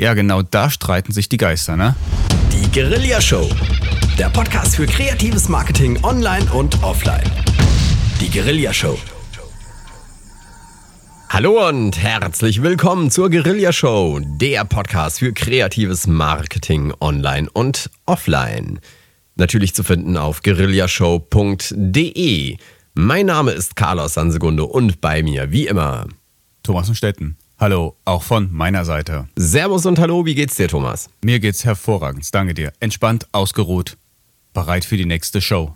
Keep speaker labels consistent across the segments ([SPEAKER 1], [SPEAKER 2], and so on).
[SPEAKER 1] Ja, genau, da streiten sich die Geister, ne?
[SPEAKER 2] Die Guerilla Show. Der Podcast für kreatives Marketing online und offline. Die Guerilla Show. Hallo und herzlich willkommen zur Guerilla Show, der Podcast für kreatives Marketing online und offline. Natürlich zu finden auf guerillashow.de. Mein Name ist Carlos Sansegunde und bei mir, wie immer,
[SPEAKER 1] Thomas und Stetten. Hallo, auch von meiner Seite.
[SPEAKER 2] Servus und hallo, wie geht's dir, Thomas?
[SPEAKER 1] Mir geht's hervorragend, danke dir. Entspannt, ausgeruht, bereit für die nächste Show.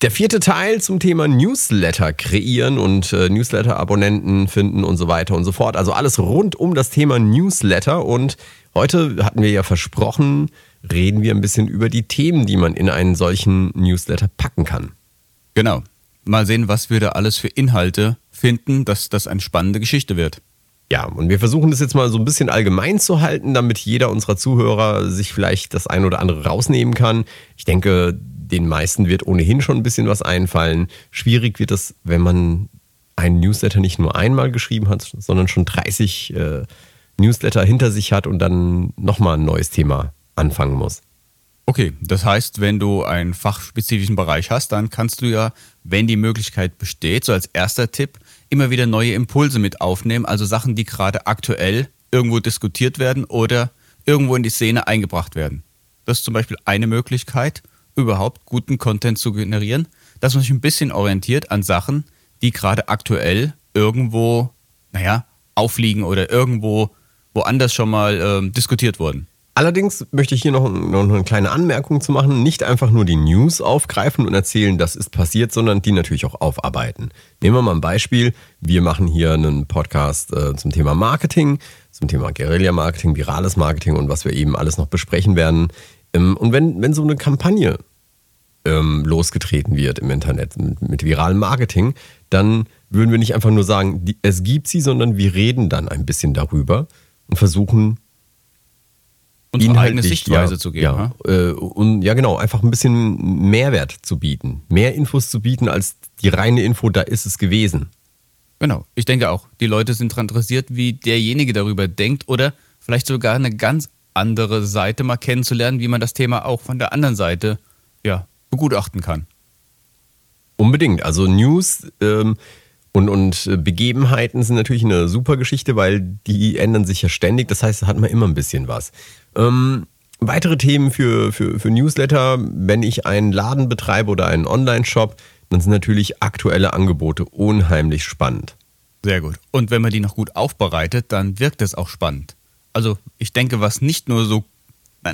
[SPEAKER 2] Der vierte Teil zum Thema Newsletter kreieren und äh, Newsletter-Abonnenten finden und so weiter und so fort. Also alles rund um das Thema Newsletter. Und heute hatten wir ja versprochen, reden wir ein bisschen über die Themen, die man in einen solchen Newsletter packen kann.
[SPEAKER 1] Genau. Mal sehen, was wir da alles für Inhalte finden, dass das eine spannende Geschichte wird.
[SPEAKER 2] Ja, und wir versuchen das jetzt mal so ein bisschen allgemein zu halten, damit jeder unserer Zuhörer sich vielleicht das ein oder andere rausnehmen kann. Ich denke, den meisten wird ohnehin schon ein bisschen was einfallen. Schwierig wird es, wenn man einen Newsletter nicht nur einmal geschrieben hat, sondern schon 30 äh, Newsletter hinter sich hat und dann nochmal ein neues Thema anfangen muss.
[SPEAKER 1] Okay, das heißt, wenn du einen fachspezifischen Bereich hast, dann kannst du ja, wenn die Möglichkeit besteht, so als erster Tipp, immer wieder neue Impulse mit aufnehmen, also Sachen, die gerade aktuell irgendwo diskutiert werden oder irgendwo in die Szene eingebracht werden. Das ist zum Beispiel eine Möglichkeit, überhaupt guten Content zu generieren, dass man sich ein bisschen orientiert an Sachen, die gerade aktuell irgendwo, naja, aufliegen oder irgendwo woanders schon mal ähm, diskutiert wurden.
[SPEAKER 2] Allerdings möchte ich hier noch, noch eine kleine Anmerkung zu machen. Nicht einfach nur die News aufgreifen und erzählen, das ist passiert, sondern die natürlich auch aufarbeiten. Nehmen wir mal ein Beispiel. Wir machen hier einen Podcast äh, zum Thema Marketing, zum Thema Guerilla-Marketing, virales Marketing und was wir eben alles noch besprechen werden. Ähm, und wenn, wenn so eine Kampagne ähm, losgetreten wird im Internet mit, mit viralem Marketing, dann würden wir nicht einfach nur sagen, die, es gibt sie, sondern wir reden dann ein bisschen darüber und versuchen
[SPEAKER 1] unsere eigene Sichtweise
[SPEAKER 2] ja,
[SPEAKER 1] zu geben.
[SPEAKER 2] Ja, äh, und ja, genau, einfach ein bisschen Mehrwert zu bieten. Mehr Infos zu bieten als die reine Info, da ist es gewesen.
[SPEAKER 1] Genau, ich denke auch. Die Leute sind daran interessiert, wie derjenige darüber denkt oder vielleicht sogar eine ganz andere Seite mal kennenzulernen, wie man das Thema auch von der anderen Seite ja, begutachten kann.
[SPEAKER 2] Unbedingt. Also News ähm, und, und Begebenheiten sind natürlich eine super Geschichte, weil die ändern sich ja ständig. Das heißt, da hat man immer ein bisschen was. Ähm, weitere Themen für, für, für Newsletter, wenn ich einen Laden betreibe oder einen Online-Shop, dann sind natürlich aktuelle Angebote unheimlich spannend.
[SPEAKER 1] Sehr gut. Und wenn man die noch gut aufbereitet, dann wirkt es auch spannend. Also ich denke, was nicht nur so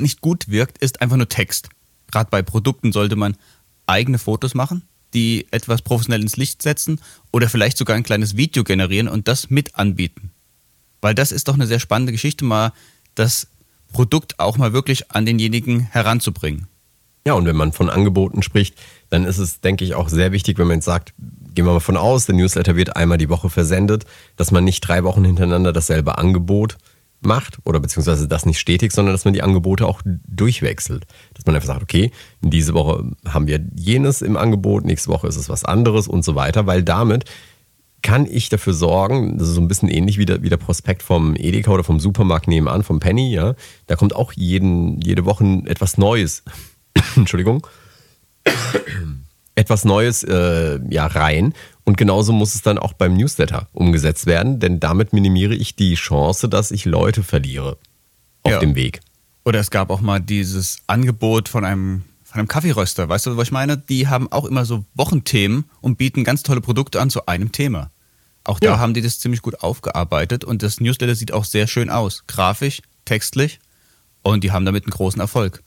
[SPEAKER 1] nicht gut wirkt, ist einfach nur Text. Gerade bei Produkten sollte man eigene Fotos machen, die etwas professionell ins Licht setzen oder vielleicht sogar ein kleines Video generieren und das mit anbieten. Weil das ist doch eine sehr spannende Geschichte, mal das Produkt auch mal wirklich an denjenigen heranzubringen.
[SPEAKER 2] Ja, und wenn man von Angeboten spricht, dann ist es, denke ich, auch sehr wichtig, wenn man jetzt sagt, gehen wir mal von aus, der Newsletter wird einmal die Woche versendet, dass man nicht drei Wochen hintereinander dasselbe Angebot macht oder beziehungsweise das nicht stetig, sondern dass man die Angebote auch durchwechselt. Dass man einfach sagt, okay, diese Woche haben wir jenes im Angebot, nächste Woche ist es was anderes und so weiter, weil damit kann ich dafür sorgen, das ist so ein bisschen ähnlich wie der, wie der Prospekt vom Edeka oder vom Supermarkt nebenan, vom Penny, ja. Da kommt auch jeden, jede Woche etwas Neues. Entschuldigung. etwas Neues äh, ja, rein. Und genauso muss es dann auch beim Newsletter umgesetzt werden, denn damit minimiere ich die Chance, dass ich Leute verliere auf ja. dem Weg.
[SPEAKER 1] Oder es gab auch mal dieses Angebot von einem von einem Kaffeeröster, weißt du, was ich meine? Die haben auch immer so Wochenthemen und bieten ganz tolle Produkte an zu einem Thema. Auch da ja. haben die das ziemlich gut aufgearbeitet und das Newsletter sieht auch sehr schön aus. Grafisch, textlich und die haben damit einen großen Erfolg.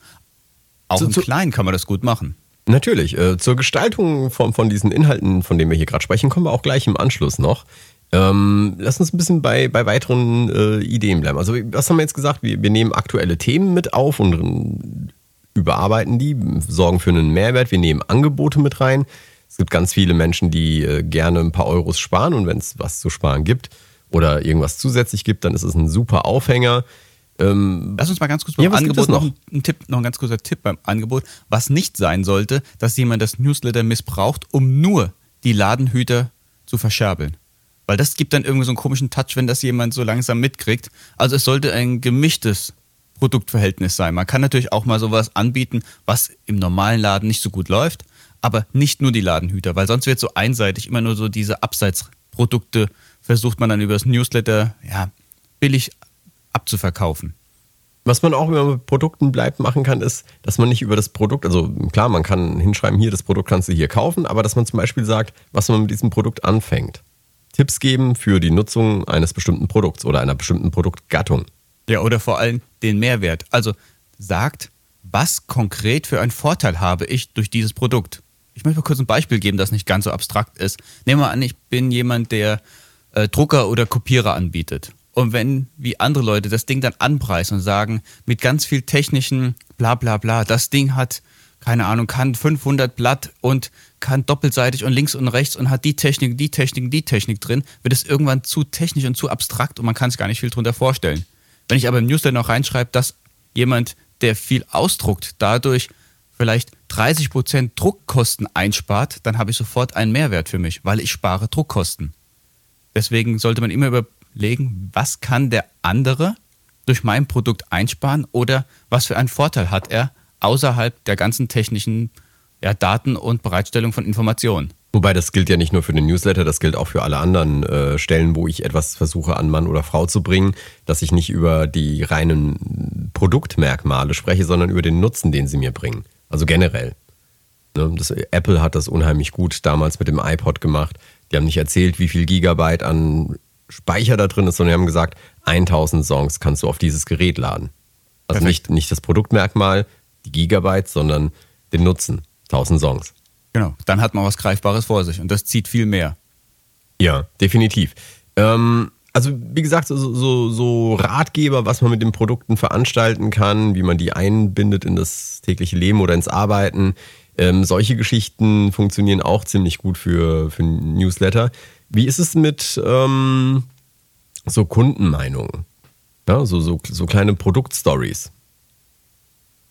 [SPEAKER 1] Auch zu, im Kleinen kann man das gut machen.
[SPEAKER 2] Natürlich. Äh, zur Gestaltung von, von diesen Inhalten, von denen wir hier gerade sprechen, kommen wir auch gleich im Anschluss noch. Ähm, lass uns ein bisschen bei, bei weiteren äh, Ideen bleiben. Also, was haben wir jetzt gesagt? Wir, wir nehmen aktuelle Themen mit auf und überarbeiten die, sorgen für einen Mehrwert. Wir nehmen Angebote mit rein. Es gibt ganz viele Menschen, die äh, gerne ein paar Euros sparen und wenn es was zu sparen gibt oder irgendwas zusätzlich gibt, dann ist es ein super Aufhänger.
[SPEAKER 1] Ähm, Lass uns mal ganz kurz beim ja, Angebot noch, noch ein Tipp, noch ein ganz kurzer Tipp beim Angebot, was nicht sein sollte, dass jemand das Newsletter missbraucht, um nur die Ladenhüter zu verscherbeln. Weil das gibt dann irgendwie so einen komischen Touch, wenn das jemand so langsam mitkriegt. Also es sollte ein gemischtes Produktverhältnis sein. Man kann natürlich auch mal sowas anbieten, was im normalen Laden nicht so gut läuft, aber nicht nur die Ladenhüter, weil sonst wird so einseitig immer nur so diese Abseitsprodukte versucht man dann über das Newsletter ja, billig abzuverkaufen.
[SPEAKER 2] Was man auch, wenn man mit Produkten bleibt, machen kann, ist, dass man nicht über das Produkt, also klar, man kann hinschreiben, hier, das Produkt kannst du hier kaufen, aber dass man zum Beispiel sagt, was man mit diesem Produkt anfängt. Tipps geben für die Nutzung eines bestimmten Produkts oder einer bestimmten Produktgattung.
[SPEAKER 1] Ja, oder vor allem den Mehrwert. Also sagt, was konkret für einen Vorteil habe ich durch dieses Produkt. Ich möchte mal kurz ein Beispiel geben, das nicht ganz so abstrakt ist. Nehmen wir an, ich bin jemand, der äh, Drucker oder Kopierer anbietet. Und wenn, wie andere Leute, das Ding dann anpreisen und sagen, mit ganz viel technischen bla bla bla, das Ding hat, keine Ahnung, kann 500 Blatt und kann doppelseitig und links und rechts und hat die Technik, die Technik, die Technik drin, wird es irgendwann zu technisch und zu abstrakt und man kann sich gar nicht viel drunter vorstellen. Wenn ich aber im Newsletter noch reinschreibe, dass jemand, der viel ausdruckt, dadurch vielleicht 30% Druckkosten einspart, dann habe ich sofort einen Mehrwert für mich, weil ich spare Druckkosten. Deswegen sollte man immer überlegen, was kann der andere durch mein Produkt einsparen oder was für einen Vorteil hat er außerhalb der ganzen technischen ja, Daten und Bereitstellung von Informationen.
[SPEAKER 2] Wobei das gilt ja nicht nur für den Newsletter, das gilt auch für alle anderen äh, Stellen, wo ich etwas versuche an Mann oder Frau zu bringen, dass ich nicht über die reinen Produktmerkmale spreche, sondern über den Nutzen, den sie mir bringen. Also generell. Ne, das, Apple hat das unheimlich gut damals mit dem iPod gemacht. Die haben nicht erzählt, wie viel Gigabyte an Speicher da drin ist, sondern die haben gesagt, 1000 Songs kannst du auf dieses Gerät laden. Also nicht, nicht das Produktmerkmal, die Gigabyte, sondern den Nutzen. 1000 Songs.
[SPEAKER 1] Genau, dann hat man was Greifbares vor sich und das zieht viel mehr.
[SPEAKER 2] Ja, definitiv. Ähm, also wie gesagt, so, so, so, Ratgeber, was man mit den Produkten veranstalten kann, wie man die einbindet in das tägliche Leben oder ins Arbeiten. Ähm, solche Geschichten funktionieren auch ziemlich gut für, für Newsletter. Wie ist es mit ähm, so Kundenmeinungen? Ja, so, so, so kleine Produktstories.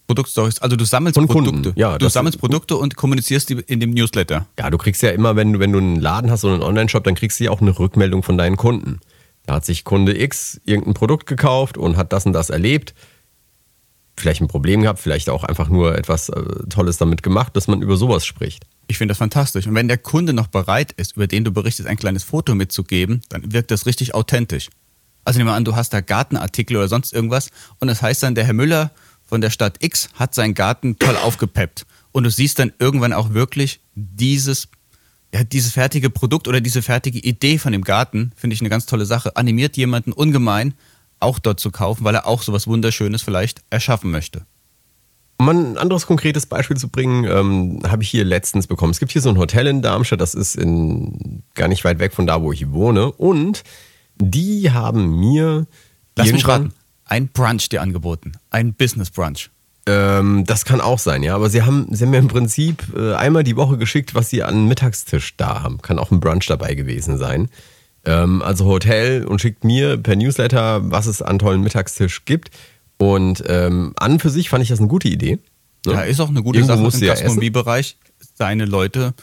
[SPEAKER 1] Produktstories, also du sammelst Von Produkte. Kunden. Ja, du sammelst Produkte und kommunizierst die in dem Newsletter.
[SPEAKER 2] Ja, du kriegst ja immer, wenn du, wenn du einen Laden hast oder einen Online-Shop, dann kriegst du ja auch eine Rückmeldung von deinen Kunden. Da hat sich Kunde X irgendein Produkt gekauft und hat das und das erlebt vielleicht ein Problem gehabt, vielleicht auch einfach nur etwas äh, Tolles damit gemacht, dass man über sowas spricht.
[SPEAKER 1] Ich finde das fantastisch. Und wenn der Kunde noch bereit ist, über den du berichtest, ein kleines Foto mitzugeben, dann wirkt das richtig authentisch. Also nehmen wir an, du hast da Gartenartikel oder sonst irgendwas und das heißt dann, der Herr Müller von der Stadt X hat seinen Garten toll aufgepeppt. Und du siehst dann irgendwann auch wirklich dieses, ja, dieses fertige Produkt oder diese fertige Idee von dem Garten, finde ich eine ganz tolle Sache. Animiert jemanden ungemein, auch dort zu kaufen, weil er auch sowas Wunderschönes vielleicht erschaffen möchte.
[SPEAKER 2] Um ein anderes konkretes Beispiel zu bringen, ähm, habe ich hier letztens bekommen. Es gibt hier so ein Hotel in Darmstadt, das ist in, gar nicht weit weg von da, wo ich wohne. Und die haben mir.
[SPEAKER 1] Lass mich raten. Ein Brunch dir angeboten. Ein Business Brunch.
[SPEAKER 2] Ähm, das kann auch sein, ja. Aber sie haben, sie haben mir im Prinzip äh, einmal die Woche geschickt, was sie an Mittagstisch da haben. Kann auch ein Brunch dabei gewesen sein ähm, also Hotel und schickt mir per Newsletter, was es an tollen Mittagstisch gibt. Und ähm, an für sich fand ich das eine gute Idee.
[SPEAKER 1] Ne? Ja, ist auch eine gute Irgendwo Sache im Gastronomiebereich, seine Leute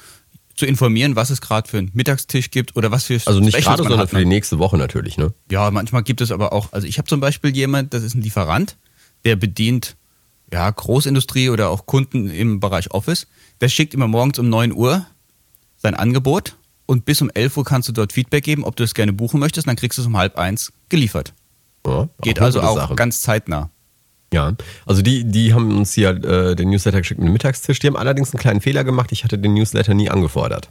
[SPEAKER 1] zu informieren, was es gerade für einen Mittagstisch gibt oder was für
[SPEAKER 2] Also nicht gerade, sondern für die nächste Woche natürlich, ne?
[SPEAKER 1] Ja, manchmal gibt es aber auch, also ich habe zum Beispiel jemand, das ist ein Lieferant, der bedient ja, Großindustrie oder auch Kunden im Bereich Office. Der schickt immer morgens um 9 Uhr sein Angebot und bis um 11 Uhr kannst du dort Feedback geben, ob du es gerne buchen möchtest, dann kriegst du es um halb eins geliefert. Ja, Geht also auch Sache. ganz zeitnah.
[SPEAKER 2] Ja, also die, die haben uns hier äh, den Newsletter geschickt mit dem Mittagstisch. Die haben allerdings einen kleinen Fehler gemacht. Ich hatte den Newsletter nie angefordert.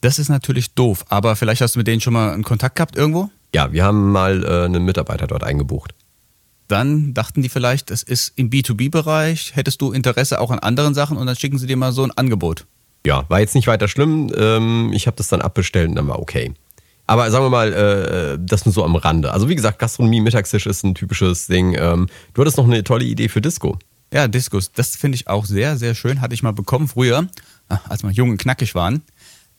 [SPEAKER 1] Das ist natürlich doof, aber vielleicht hast du mit denen schon mal einen Kontakt gehabt irgendwo?
[SPEAKER 2] Ja, wir haben mal äh, einen Mitarbeiter dort eingebucht.
[SPEAKER 1] Dann dachten die vielleicht, es ist im B2B-Bereich, hättest du Interesse auch an anderen Sachen und dann schicken sie dir mal so ein Angebot
[SPEAKER 2] ja, war jetzt nicht weiter schlimm. Ähm, ich habe das dann abbestellt und dann war okay. Aber sagen wir mal, äh, das nur so am Rande. Also wie gesagt, Gastronomie, Mittagstisch ist ein typisches Ding. Ähm, du hattest noch eine tolle Idee für Disco.
[SPEAKER 1] Ja, Discos, das finde ich auch sehr, sehr schön. Hatte ich mal bekommen früher, als wir jung und knackig waren.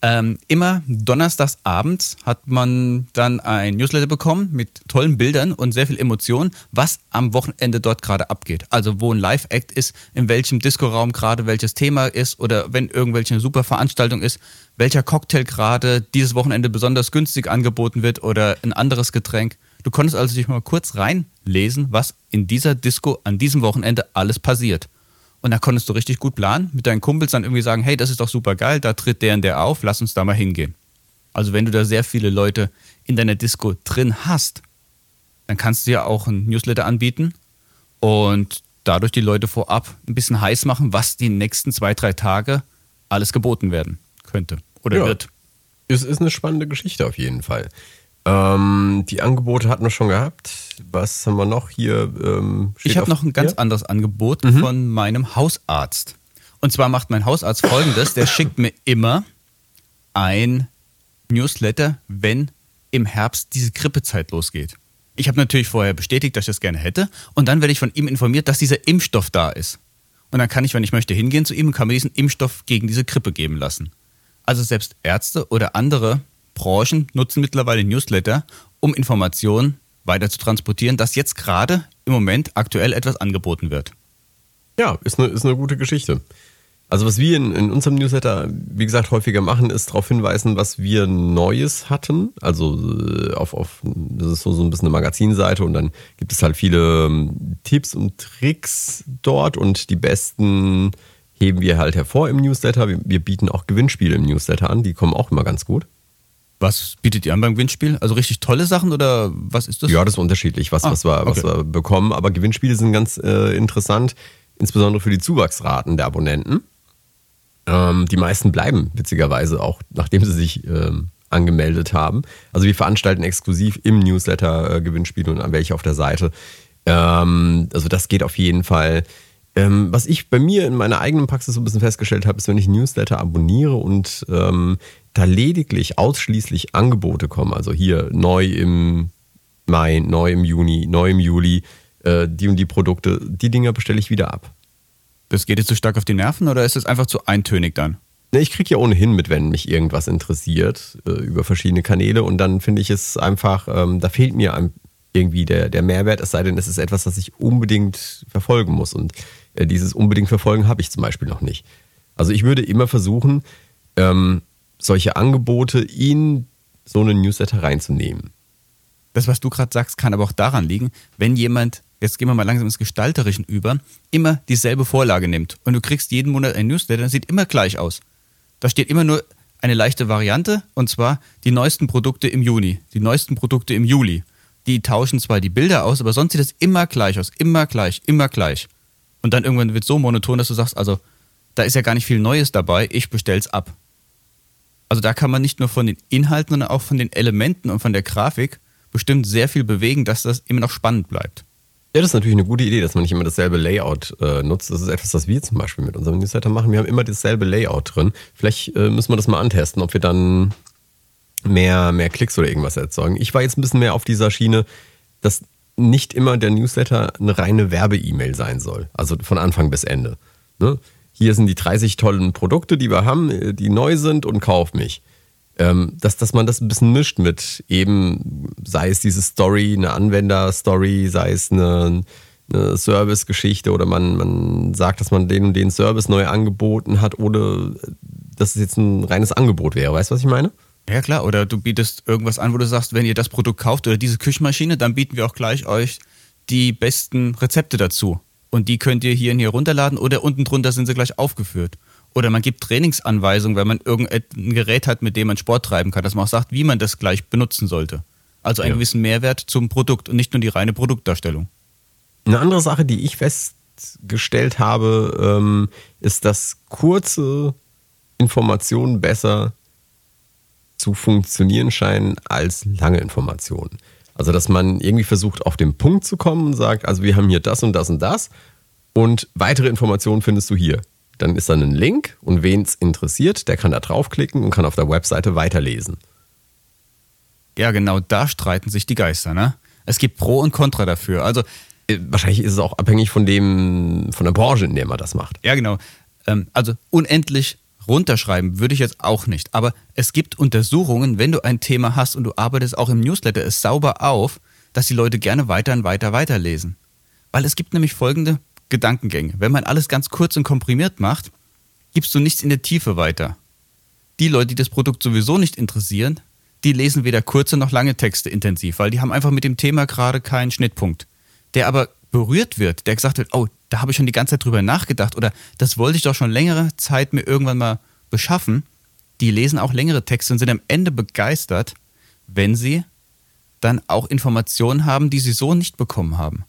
[SPEAKER 1] Ähm, immer donnerstags abends hat man dann ein Newsletter bekommen mit tollen Bildern und sehr viel Emotion, was am Wochenende dort gerade abgeht. Also wo ein Live-Act ist, in welchem Disco-Raum gerade welches Thema ist oder wenn irgendwelche super Veranstaltung ist, welcher Cocktail gerade dieses Wochenende besonders günstig angeboten wird oder ein anderes Getränk. Du konntest also dich mal kurz reinlesen, was in dieser Disco an diesem Wochenende alles passiert. Und da konntest du richtig gut planen, mit deinen Kumpels dann irgendwie sagen, hey, das ist doch super geil, da tritt der und der auf, lass uns da mal hingehen. Also wenn du da sehr viele Leute in deiner Disco drin hast, dann kannst du ja auch ein Newsletter anbieten und dadurch die Leute vorab ein bisschen heiß machen, was die nächsten zwei, drei Tage alles geboten werden könnte oder ja. wird.
[SPEAKER 2] Es ist eine spannende Geschichte auf jeden Fall. Ähm, die Angebote hatten wir schon gehabt. Was haben wir noch hier? Ähm,
[SPEAKER 1] ich habe noch ein ganz hier? anderes Angebot mhm. von meinem Hausarzt. Und zwar macht mein Hausarzt folgendes: Der schickt mir immer ein Newsletter, wenn im Herbst diese Grippezeit losgeht. Ich habe natürlich vorher bestätigt, dass ich das gerne hätte. Und dann werde ich von ihm informiert, dass dieser Impfstoff da ist. Und dann kann ich, wenn ich möchte, hingehen zu ihm und kann mir diesen Impfstoff gegen diese Grippe geben lassen. Also selbst Ärzte oder andere Branchen nutzen mittlerweile Newsletter, um Informationen weiter zu transportieren, dass jetzt gerade im Moment aktuell etwas angeboten wird.
[SPEAKER 2] Ja, ist eine, ist eine gute Geschichte. Also was wir in, in, unserem Newsletter, wie gesagt, häufiger machen, ist darauf hinweisen, was wir Neues hatten. Also äh, auf, auf das ist so, so ein bisschen eine Magazinseite und dann gibt es halt viele ähm, Tipps und Tricks dort und die besten heben wir halt hervor im Newsletter. Wir, wir bieten auch Gewinnspiele im Newsletter an, die kommen auch immer ganz gut.
[SPEAKER 1] Was bietet ihr an beim Gewinnspiel? Also richtig tolle Sachen oder was ist das?
[SPEAKER 2] Ja, das ist unterschiedlich, was, ah, was, wir, okay. was wir bekommen. Aber Gewinnspiele sind ganz äh, interessant, insbesondere für die Zuwachsraten der Abonnenten. Ähm, die meisten bleiben witzigerweise auch, nachdem sie sich ähm, angemeldet haben. Also wir veranstalten exklusiv im Newsletter äh, Gewinnspiele und welche auf der Seite. Ähm, also das geht auf jeden Fall. Ähm, was ich bei mir in meiner eigenen Praxis so ein bisschen festgestellt habe, ist, wenn ich Newsletter abonniere und ähm, da lediglich ausschließlich Angebote kommen, also hier neu im Mai, neu im Juni, neu im Juli, äh, die und die Produkte, die Dinger bestelle ich wieder ab.
[SPEAKER 1] Das geht jetzt zu so stark auf die Nerven oder ist es einfach zu eintönig dann?
[SPEAKER 2] Ne, ich kriege ja ohnehin mit, wenn mich irgendwas interessiert äh, über verschiedene Kanäle und dann finde ich es einfach, ähm, da fehlt mir irgendwie der, der Mehrwert, es sei denn, es ist etwas, das ich unbedingt verfolgen muss und dieses unbedingt verfolgen habe ich zum Beispiel noch nicht. Also ich würde immer versuchen, ähm, solche Angebote in so einen Newsletter reinzunehmen.
[SPEAKER 1] Das, was du gerade sagst, kann aber auch daran liegen, wenn jemand, jetzt gehen wir mal langsam ins Gestalterischen über, immer dieselbe Vorlage nimmt und du kriegst jeden Monat ein Newsletter, das sieht immer gleich aus. Da steht immer nur eine leichte Variante und zwar die neuesten Produkte im Juni, die neuesten Produkte im Juli. Die tauschen zwar die Bilder aus, aber sonst sieht es immer gleich aus, immer gleich, immer gleich. Und dann irgendwann wird es so monoton, dass du sagst, also da ist ja gar nicht viel Neues dabei, ich bestell's ab. Also da kann man nicht nur von den Inhalten, sondern auch von den Elementen und von der Grafik bestimmt sehr viel bewegen, dass das immer noch spannend bleibt.
[SPEAKER 2] Ja, das ist natürlich eine gute Idee, dass man nicht immer dasselbe Layout äh, nutzt. Das ist etwas, was wir zum Beispiel mit unserem Newsletter machen. Wir haben immer dasselbe Layout drin. Vielleicht äh, müssen wir das mal antesten, ob wir dann mehr, mehr Klicks oder irgendwas erzeugen. Ich war jetzt ein bisschen mehr auf dieser Schiene, dass nicht immer der Newsletter eine reine Werbe-E-Mail sein soll. Also von Anfang bis Ende. Ne? hier sind die 30 tollen Produkte, die wir haben, äh, die neu sind und kauf mich. Ähm, dass, dass man das ein bisschen mischt mit eben, sei es diese Story, eine Anwender-Story, sei es eine, eine Service-Geschichte oder man, man sagt, dass man den und den Service neu angeboten hat oder dass es jetzt ein reines Angebot wäre. Weißt du, was ich meine?
[SPEAKER 1] Ja klar, oder du bietest irgendwas an, wo du sagst, wenn ihr das Produkt kauft oder diese Küchenmaschine, dann bieten wir auch gleich euch die besten Rezepte dazu. Und die könnt ihr hier und hier runterladen oder unten drunter sind sie gleich aufgeführt. Oder man gibt Trainingsanweisungen, wenn man irgendein Gerät hat, mit dem man Sport treiben kann, dass man auch sagt, wie man das gleich benutzen sollte. Also einen ja. gewissen Mehrwert zum Produkt und nicht nur die reine Produktdarstellung.
[SPEAKER 2] Eine andere Sache, die ich festgestellt habe, ähm, ist, dass kurze Informationen besser zu funktionieren scheinen als lange Informationen. Also, dass man irgendwie versucht, auf den Punkt zu kommen und sagt, also wir haben hier das und das und das und weitere Informationen findest du hier. Dann ist da ein Link und wen es interessiert, der kann da draufklicken und kann auf der Webseite weiterlesen.
[SPEAKER 1] Ja, genau, da streiten sich die Geister, ne? Es gibt Pro und Contra dafür. Also
[SPEAKER 2] äh, wahrscheinlich ist es auch abhängig von dem, von der Branche, in der man das macht.
[SPEAKER 1] Ja, genau. Ähm, also unendlich runterschreiben würde ich jetzt auch nicht. Aber es gibt Untersuchungen, wenn du ein Thema hast und du arbeitest auch im Newsletter es sauber auf, dass die Leute gerne weiter und weiter weiterlesen. Weil es gibt nämlich folgende Gedankengänge. Wenn man alles ganz kurz und komprimiert macht, gibst du nichts in der Tiefe weiter. Die Leute, die das Produkt sowieso nicht interessieren, die lesen weder kurze noch lange Texte intensiv, weil die haben einfach mit dem Thema gerade keinen Schnittpunkt. Der aber berührt wird, der gesagt wird, oh, da habe ich schon die ganze Zeit drüber nachgedacht oder das wollte ich doch schon längere Zeit mir irgendwann mal beschaffen, die lesen auch längere Texte und sind am Ende begeistert, wenn sie dann auch Informationen haben, die sie so nicht bekommen haben.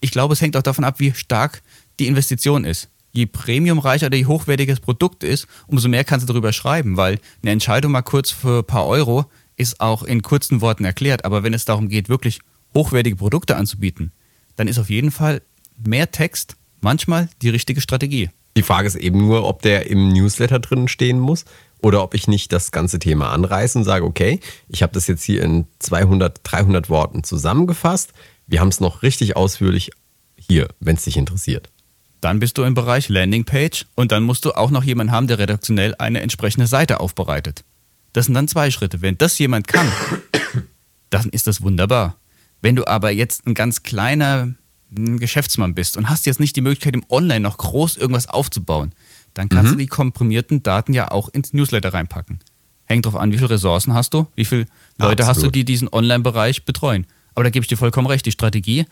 [SPEAKER 1] Ich glaube, es hängt auch davon ab, wie stark die Investition ist. Je premiumreicher oder je hochwertiges Produkt ist, umso mehr kannst du darüber schreiben, weil eine Entscheidung mal kurz für ein paar Euro ist auch in kurzen Worten erklärt. Aber wenn es darum geht, wirklich hochwertige Produkte anzubieten, dann ist auf jeden Fall mehr Text manchmal die richtige Strategie.
[SPEAKER 2] Die Frage ist eben nur, ob der im Newsletter drin stehen muss oder ob ich nicht das ganze Thema anreiße und sage, okay, ich habe das jetzt hier in 200, 300 Worten zusammengefasst. Wir haben es noch richtig ausführlich hier, wenn es dich interessiert.
[SPEAKER 1] Dann bist du im Bereich Landingpage und dann musst du auch noch jemanden haben, der redaktionell eine entsprechende Seite aufbereitet. Das sind dann zwei Schritte. Wenn das jemand kann, dann ist das wunderbar. Wenn du aber jetzt ein ganz kleiner Geschäftsmann bist und hast jetzt nicht die Möglichkeit, im Online noch groß irgendwas aufzubauen, dann kannst mhm. du die komprimierten Daten ja auch ins Newsletter reinpacken. Hängt drauf an, wie viele Ressourcen hast du, wie viele Leute Absolut. hast du, die diesen Online-Bereich betreuen. Aber da gebe ich dir vollkommen recht, die Strategie,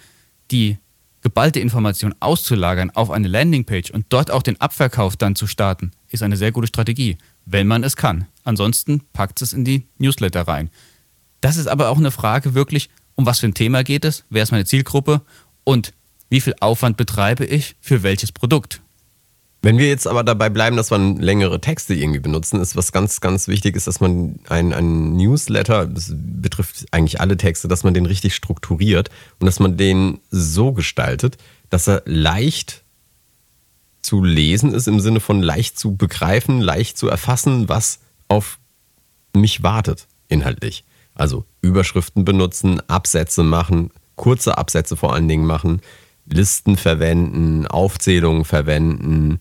[SPEAKER 1] die geballte Information auszulagern auf eine Landingpage und dort auch den Abverkauf dann zu starten, ist eine sehr gute Strategie, wenn man es kann. Ansonsten packt es in die Newsletter rein. Das ist aber auch eine Frage wirklich, um was für ein Thema geht es, wer ist meine Zielgruppe und wie viel Aufwand betreibe ich für welches Produkt.
[SPEAKER 2] Wenn wir jetzt aber dabei bleiben, dass man längere Texte irgendwie benutzen, ist was ganz, ganz wichtig ist, dass man einen Newsletter, das betrifft eigentlich alle Texte, dass man den richtig strukturiert und dass man den so gestaltet, dass er leicht zu lesen ist, im Sinne von leicht zu begreifen, leicht zu erfassen, was auf mich wartet, inhaltlich. Also Überschriften benutzen, Absätze machen, kurze Absätze vor allen Dingen machen, Listen verwenden, Aufzählungen verwenden,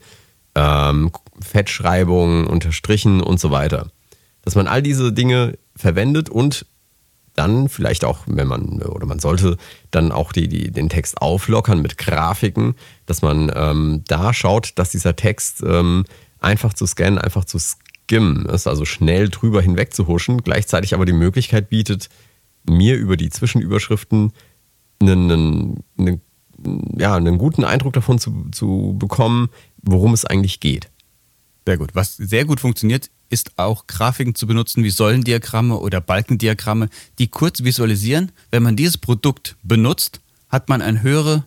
[SPEAKER 2] ähm, Fettschreibungen, Unterstrichen und so weiter. Dass man all diese Dinge verwendet und dann vielleicht auch, wenn man, oder man sollte dann auch die, die, den Text auflockern mit Grafiken, dass man ähm, da schaut, dass dieser Text ähm, einfach zu scannen, einfach zu skimmen ist, also schnell drüber hinweg zu huschen, gleichzeitig aber die Möglichkeit bietet, mir über die Zwischenüberschriften einen, einen, einen ja, einen guten Eindruck davon zu, zu bekommen, worum es eigentlich geht.
[SPEAKER 1] Sehr gut. Was sehr gut funktioniert, ist auch Grafiken zu benutzen wie Säulendiagramme oder Balkendiagramme, die kurz visualisieren. Wenn man dieses Produkt benutzt, hat man eine höhere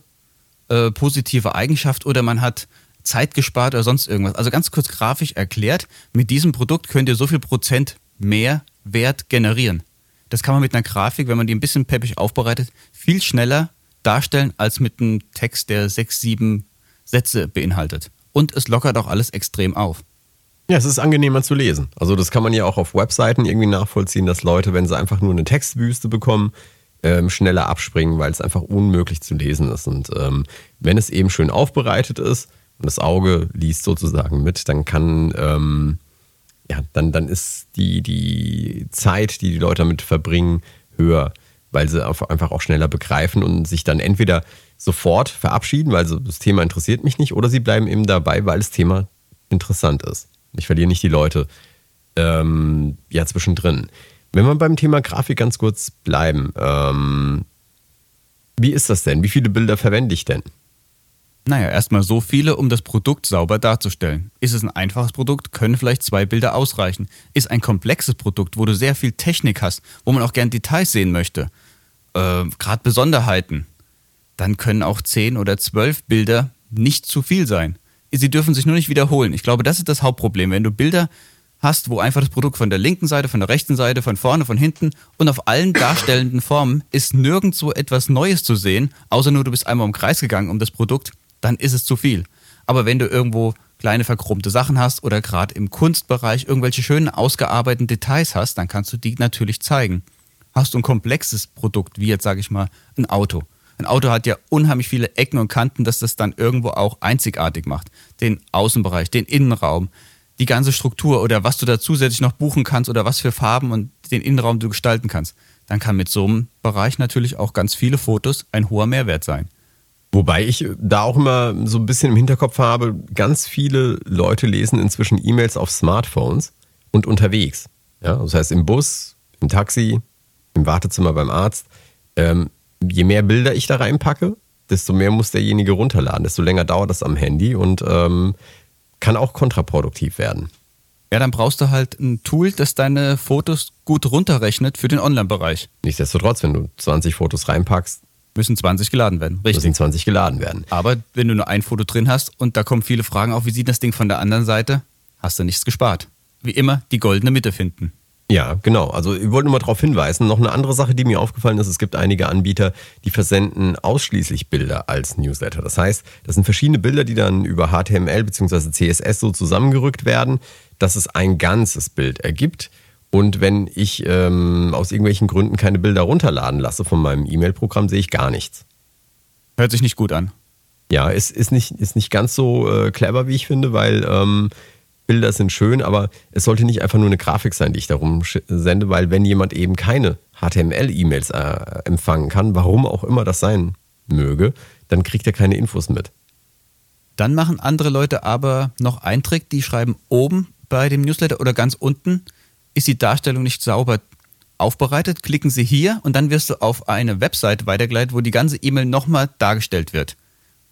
[SPEAKER 1] äh, positive Eigenschaft oder man hat Zeit gespart oder sonst irgendwas. Also ganz kurz grafisch erklärt, mit diesem Produkt könnt ihr so viel Prozent mehr Wert generieren. Das kann man mit einer Grafik, wenn man die ein bisschen peppig aufbereitet, viel schneller darstellen als mit einem Text, der sechs, sieben Sätze beinhaltet. Und es lockert auch alles extrem auf.
[SPEAKER 2] Ja, es ist angenehmer zu lesen. Also das kann man ja auch auf Webseiten irgendwie nachvollziehen, dass Leute, wenn sie einfach nur eine Textwüste bekommen, ähm, schneller abspringen, weil es einfach unmöglich zu lesen ist. Und ähm, wenn es eben schön aufbereitet ist und das Auge liest sozusagen mit, dann kann ähm, ja, dann, dann ist die, die Zeit, die die Leute damit verbringen, höher weil sie einfach auch schneller begreifen und sich dann entweder sofort verabschieden, weil das Thema interessiert mich nicht, oder sie bleiben eben dabei, weil das Thema interessant ist. Ich verliere nicht die Leute ähm, ja zwischendrin. Wenn wir beim Thema Grafik ganz kurz bleiben, ähm, wie ist das denn? Wie viele Bilder verwende ich denn?
[SPEAKER 1] Naja, erstmal so viele, um das Produkt sauber darzustellen. Ist es ein einfaches Produkt, können vielleicht zwei Bilder ausreichen. Ist ein komplexes Produkt, wo du sehr viel Technik hast, wo man auch gern Details sehen möchte, äh, gerade Besonderheiten, dann können auch zehn oder zwölf Bilder nicht zu viel sein. Sie dürfen sich nur nicht wiederholen. Ich glaube, das ist das Hauptproblem. Wenn du Bilder hast, wo einfach das Produkt von der linken Seite, von der rechten Seite, von vorne, von hinten und auf allen darstellenden Formen ist nirgendwo etwas Neues zu sehen, außer nur du bist einmal im Kreis gegangen um das Produkt, dann ist es zu viel. Aber wenn du irgendwo kleine verchromte Sachen hast oder gerade im Kunstbereich irgendwelche schönen ausgearbeiteten Details hast, dann kannst du die natürlich zeigen hast du ein komplexes Produkt, wie jetzt sage ich mal ein Auto. Ein Auto hat ja unheimlich viele Ecken und Kanten, dass das dann irgendwo auch einzigartig macht. Den Außenbereich, den Innenraum, die ganze Struktur oder was du da zusätzlich noch buchen kannst oder was für Farben und den Innenraum du gestalten kannst, dann kann mit so einem Bereich natürlich auch ganz viele Fotos ein hoher Mehrwert sein.
[SPEAKER 2] Wobei ich da auch immer so ein bisschen im Hinterkopf habe, ganz viele Leute lesen inzwischen E-Mails auf Smartphones und unterwegs. Ja, das heißt im Bus, im Taxi, im Wartezimmer beim Arzt. Ähm, je mehr Bilder ich da reinpacke, desto mehr muss derjenige runterladen, desto länger dauert das am Handy und ähm, kann auch kontraproduktiv werden.
[SPEAKER 1] Ja, dann brauchst du halt ein Tool, das deine Fotos gut runterrechnet für den Online-Bereich.
[SPEAKER 2] Nichtsdestotrotz, wenn du 20 Fotos reinpackst,
[SPEAKER 1] Müssen 20 geladen werden. Richtig.
[SPEAKER 2] müssen 20 geladen werden.
[SPEAKER 1] Aber wenn du nur ein Foto drin hast und da kommen viele Fragen auf, wie sieht das Ding von der anderen Seite, hast du nichts gespart. Wie immer, die goldene Mitte finden.
[SPEAKER 2] Ja, genau. Also ich wollte nur mal darauf hinweisen. Noch eine andere Sache, die mir aufgefallen ist, es gibt einige Anbieter, die versenden ausschließlich Bilder als Newsletter. Das heißt, das sind verschiedene Bilder, die dann über HTML bzw. CSS so zusammengerückt werden, dass es ein ganzes Bild ergibt. Und wenn ich ähm, aus irgendwelchen Gründen keine Bilder runterladen lasse von meinem E-Mail-Programm, sehe ich gar nichts.
[SPEAKER 1] Hört sich nicht gut an.
[SPEAKER 2] Ja, es ist nicht, ist nicht ganz so äh, clever, wie ich finde, weil ähm, Bilder sind schön, aber es sollte nicht einfach nur eine Grafik sein, die ich darum sende, weil wenn jemand eben keine HTML-E-Mails äh, empfangen kann, warum auch immer das sein möge, dann kriegt er keine Infos mit.
[SPEAKER 1] Dann machen andere Leute aber noch einen Trick, die schreiben oben bei dem Newsletter oder ganz unten, ist die Darstellung nicht sauber aufbereitet, klicken Sie hier und dann wirst du auf eine Website weitergeleitet, wo die ganze E-Mail nochmal dargestellt wird.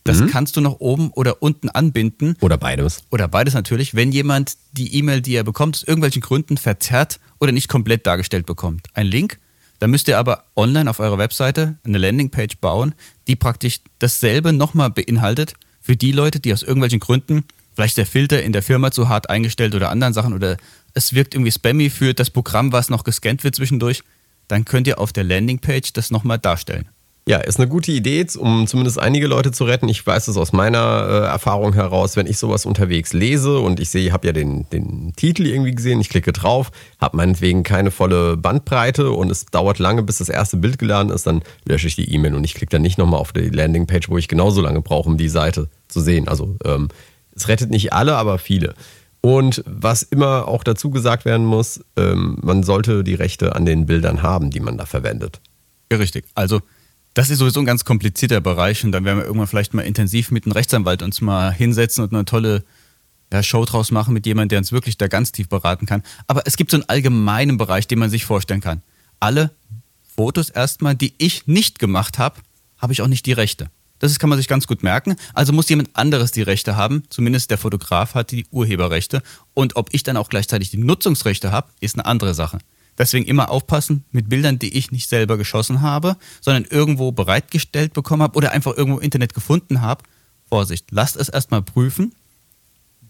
[SPEAKER 1] Das
[SPEAKER 2] Mhm.
[SPEAKER 1] kannst du nach oben oder unten anbinden.
[SPEAKER 2] Oder beides.
[SPEAKER 1] Oder beides natürlich, wenn jemand die E-Mail, die er bekommt, aus irgendwelchen Gründen verzerrt oder nicht komplett dargestellt bekommt. Ein Link, dann müsst ihr aber online auf eurer Webseite eine Landingpage bauen, die praktisch dasselbe nochmal beinhaltet für die Leute, die aus irgendwelchen Gründen, vielleicht der Filter in der Firma zu hart eingestellt oder anderen Sachen oder es wirkt irgendwie spammy für das Programm, was noch gescannt wird zwischendurch, dann könnt ihr auf der Landingpage das nochmal darstellen.
[SPEAKER 2] Ja, ist eine gute Idee, um zumindest einige Leute zu retten. Ich weiß es aus meiner äh, Erfahrung heraus, wenn ich sowas unterwegs lese und ich sehe, ich habe ja den, den Titel irgendwie gesehen, ich klicke drauf, habe meinetwegen keine volle Bandbreite und es dauert lange, bis das erste Bild geladen ist, dann lösche ich die E-Mail und ich klicke dann nicht nochmal auf die Landingpage, wo ich genauso lange brauche, um die Seite zu sehen. Also ähm, es rettet nicht alle, aber viele. Und was immer auch dazu gesagt werden muss, ähm, man sollte die Rechte an den Bildern haben, die man da verwendet.
[SPEAKER 1] Ja, richtig. Also, das ist sowieso ein ganz komplizierter Bereich und dann werden wir irgendwann vielleicht mal intensiv mit einem Rechtsanwalt uns mal hinsetzen und eine tolle ja, Show draus machen mit jemandem, der uns wirklich da ganz tief beraten kann. Aber es gibt so einen allgemeinen Bereich, den man sich vorstellen kann. Alle Fotos erstmal, die ich nicht gemacht habe, habe ich auch nicht die Rechte. Das kann man sich ganz gut merken. Also muss jemand anderes die Rechte haben. Zumindest der Fotograf hat die Urheberrechte. Und ob ich dann auch gleichzeitig die Nutzungsrechte habe, ist eine andere Sache. Deswegen immer aufpassen mit Bildern, die ich nicht selber geschossen habe, sondern irgendwo bereitgestellt bekommen habe oder einfach irgendwo im Internet gefunden habe. Vorsicht, lasst es erstmal prüfen.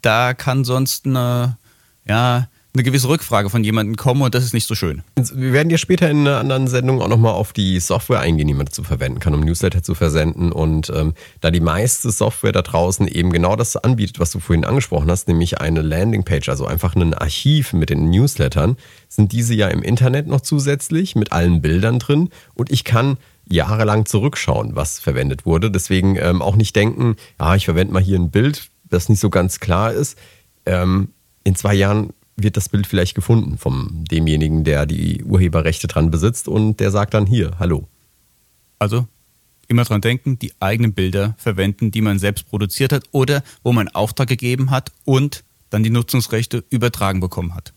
[SPEAKER 1] Da kann sonst eine, ja, eine gewisse Rückfrage von jemandem kommen und das ist nicht so schön.
[SPEAKER 2] Wir werden ja später in einer anderen Sendung auch nochmal auf die Software eingehen, die man dazu verwenden kann, um Newsletter zu versenden. Und ähm, da die meiste Software da draußen eben genau das anbietet, was du vorhin angesprochen hast, nämlich eine Landingpage, also einfach ein Archiv mit den Newslettern, sind diese ja im Internet noch zusätzlich mit allen Bildern drin. Und ich kann jahrelang zurückschauen, was verwendet wurde. Deswegen ähm, auch nicht denken, ja, ich verwende mal hier ein Bild, das nicht so ganz klar ist. Ähm, in zwei Jahren wird das Bild vielleicht gefunden von demjenigen, der die Urheberrechte dran besitzt und der sagt dann hier, hallo.
[SPEAKER 1] Also immer dran denken, die eigenen Bilder verwenden, die man selbst produziert hat oder wo man Auftrag gegeben hat und dann die Nutzungsrechte übertragen bekommen hat.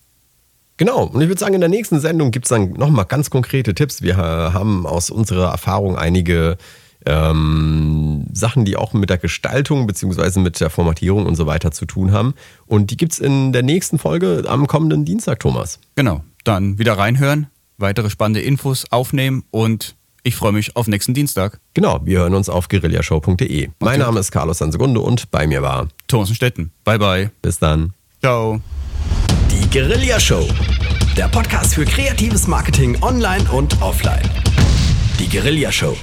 [SPEAKER 2] Genau, und ich würde sagen, in der nächsten Sendung gibt es dann nochmal ganz konkrete Tipps. Wir haben aus unserer Erfahrung einige ähm, Sachen, die auch mit der Gestaltung beziehungsweise mit der Formatierung und so weiter zu tun haben. Und die gibt es in der nächsten Folge am kommenden Dienstag, Thomas.
[SPEAKER 1] Genau, dann wieder reinhören, weitere spannende Infos aufnehmen und ich freue mich auf nächsten Dienstag.
[SPEAKER 2] Genau, wir hören uns auf guerillashow.de. Mein Name ist Carlos Sansegunde und bei mir war
[SPEAKER 1] Thorsten Stetten. Bye bye.
[SPEAKER 2] bis dann.
[SPEAKER 1] Ciao.
[SPEAKER 3] Die Guerilla Show. Der Podcast für kreatives Marketing online und offline. Die Guerilla Show.